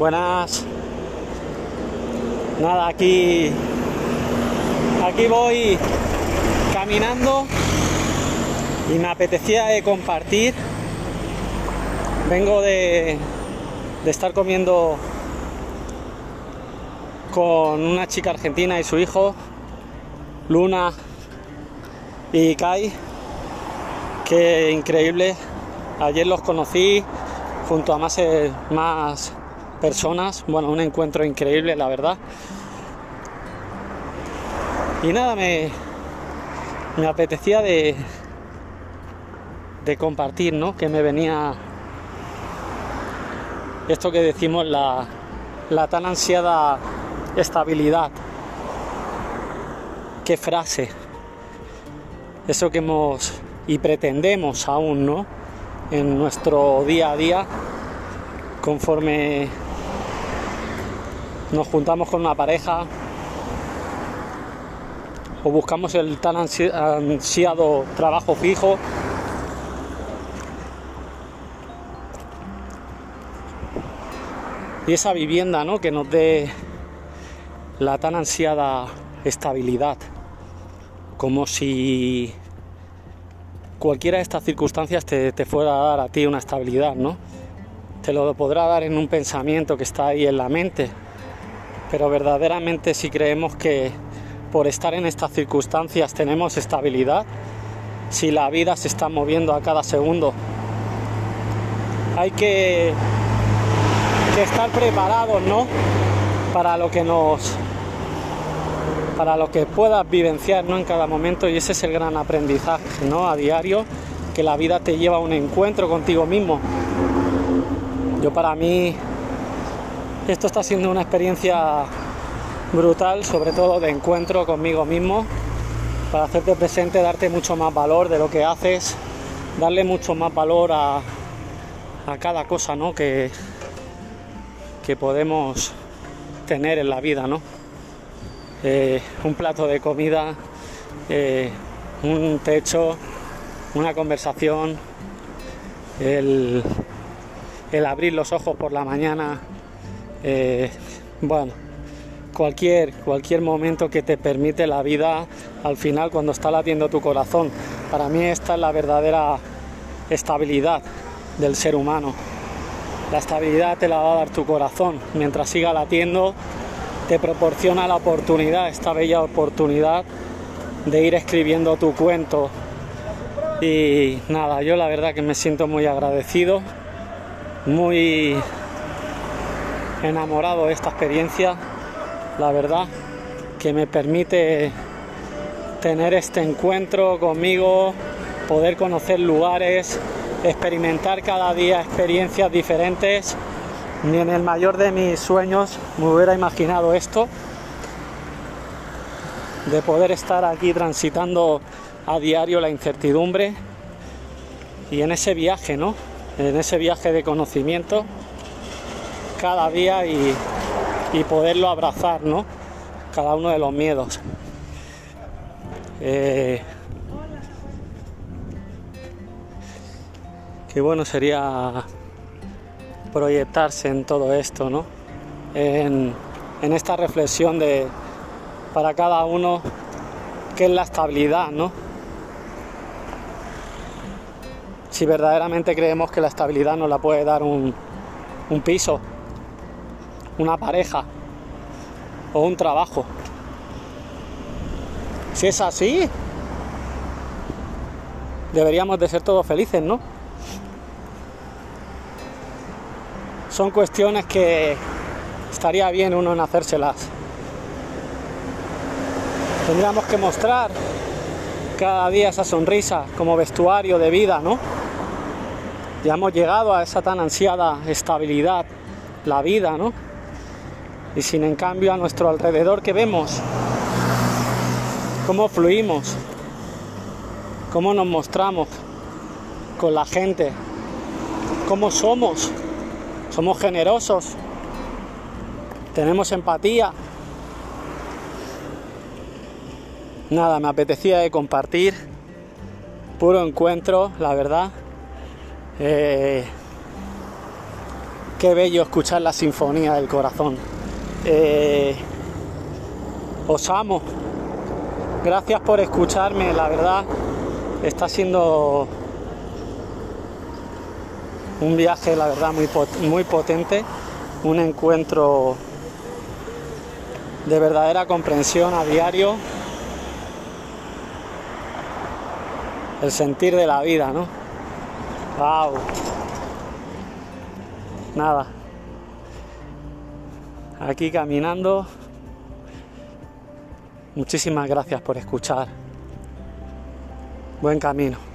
Buenas. Nada, aquí. Aquí voy caminando y me apetecía eh, compartir. Vengo de, de estar comiendo con una chica argentina y su hijo, Luna y Kai. Qué increíble. Ayer los conocí junto a más, más personas. Bueno, un encuentro increíble, la verdad. Y nada, me, me apetecía de, de compartir, ¿no? Que me venía esto que decimos, la, la tan ansiada estabilidad. Qué frase. Eso que hemos y pretendemos aún, ¿no? En nuestro día a día, conforme nos juntamos con una pareja o buscamos el tan ansiado trabajo fijo. Y esa vivienda, ¿no? Que nos dé la tan ansiada estabilidad, como si cualquiera de estas circunstancias te, te, fuera a dar a ti una estabilidad, ¿no? Te lo podrá dar en un pensamiento que está ahí en la mente, pero verdaderamente si creemos que por estar en estas circunstancias tenemos estabilidad, si la vida se está moviendo a cada segundo, hay que, estar preparados, ¿no? Para lo que nos para lo que puedas vivenciar ¿no? en cada momento y ese es el gran aprendizaje ¿no? a diario, que la vida te lleva a un encuentro contigo mismo. Yo para mí esto está siendo una experiencia brutal, sobre todo de encuentro conmigo mismo, para hacerte presente, darte mucho más valor de lo que haces, darle mucho más valor a, a cada cosa ¿no? que, que podemos tener en la vida, ¿no? eh, un plato de comida, eh, un techo, una conversación, el, el, abrir los ojos por la mañana, eh, bueno, cualquier, cualquier momento que te permite la vida al final cuando está latiendo tu corazón. Para mí esta es la verdadera estabilidad del ser humano. La estabilidad te la va a dar tu corazón. Mientras siga latiendo, te proporciona la oportunidad, esta bella oportunidad de ir escribiendo tu cuento. Y nada, yo la verdad que me siento muy agradecido, muy enamorado de esta experiencia, la verdad, que me permite tener este encuentro conmigo, poder conocer lugares, experimentar cada día experiencias diferentes ni en el mayor de mis sueños me hubiera imaginado esto, de poder estar aquí transitando a diario la incertidumbre y en ese viaje, ¿no? En ese viaje de conocimiento cada día y, poderlo abrazar, ¿no? Cada uno de los miedos. Eh, qué bueno sería proyectarse en todo esto, ¿no? En, esta reflexión de para cada uno qué es la estabilidad, ¿no? Si verdaderamente creemos que la estabilidad nos la puede dar un piso, una pareja o un trabajo. Si es así, deberíamos de ser todos felices, ¿no? son cuestiones que estaría bien uno en hacérselas. Tendríamos que mostrar cada día esa sonrisa como vestuario de vida, ¿no? Ya hemos llegado a esa tan ansiada estabilidad, la vida, ¿no? Y sin en cambio a nuestro alrededor que vemos, cómo fluimos, cómo nos mostramos con la gente, cómo somos somos generosos, tenemos empatía. Nada, me apetecía de compartir, puro encuentro, la verdad. Eh, qué bello escuchar la sinfonía del corazón. Eh, os amo. Gracias por escucharme, la verdad está siendo un viaje, la verdad, muy, muy potente, un encuentro de verdadera comprensión a diario, el sentir de la vida, ¿no? ¡Wow! Nada. Aquí caminando. Muchísimas gracias por escuchar. Buen camino.